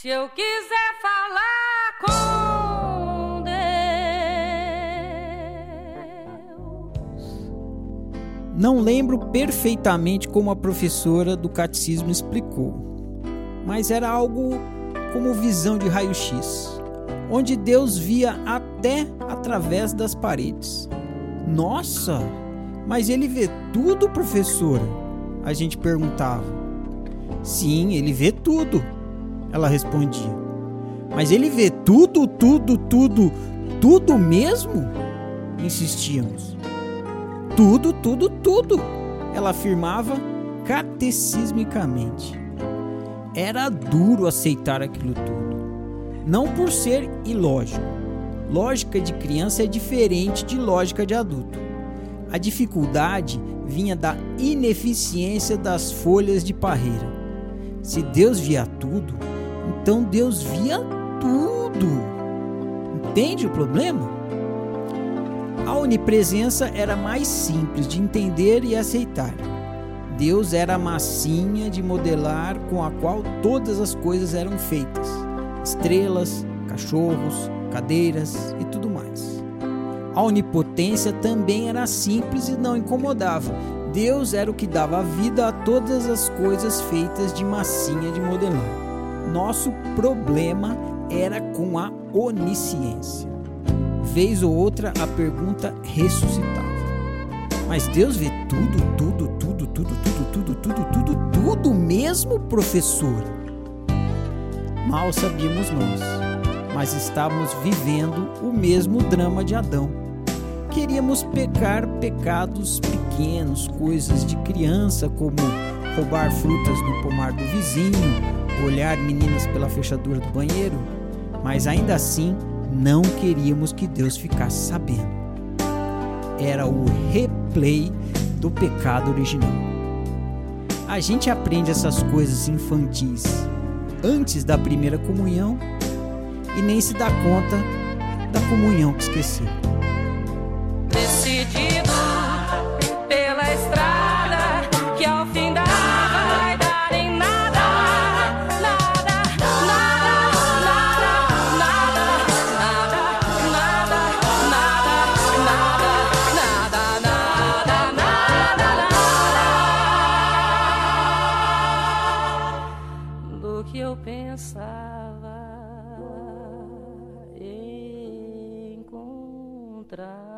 Se eu quiser falar com Deus. Não lembro perfeitamente como a professora do catecismo explicou, mas era algo como visão de raio-x, onde Deus via até através das paredes. Nossa, mas ele vê tudo, professora? A gente perguntava. Sim, ele vê tudo, ela respondia. Mas ele vê tudo, tudo, tudo, tudo mesmo? Insistíamos. Tudo, tudo, tudo, ela afirmava catecismicamente. Era duro aceitar aquilo tudo. Não por ser ilógico. Lógica de criança é diferente de lógica de adulto. A dificuldade vinha da ineficiência das folhas de parreira. Se Deus via tudo, então Deus via tudo. Entende o problema? A onipresença era mais simples de entender e aceitar. Deus era a massinha de modelar com a qual todas as coisas eram feitas: estrelas, cachorros, cadeiras e tudo mais. A onipotência também era simples e não incomodava. Deus era o que dava vida a todas as coisas feitas de massinha de modelar. Nosso problema era com a onisciência. Vez ou outra a pergunta ressuscitava. Mas Deus vê tudo, tudo, tudo, tudo, tudo, tudo, tudo, tudo, tudo mesmo, professor? Mal sabíamos nós, mas estávamos vivendo o mesmo drama de Adão. Queríamos pecar pecados pequenos, coisas de criança, como roubar frutas no pomar do vizinho, olhar meninas pela fechadura do banheiro, mas ainda assim não queríamos que Deus ficasse sabendo. Era o replay do pecado original. A gente aprende essas coisas infantis antes da primeira comunhão e nem se dá conta da comunhão que esqueceu. O que eu pensava encontrar.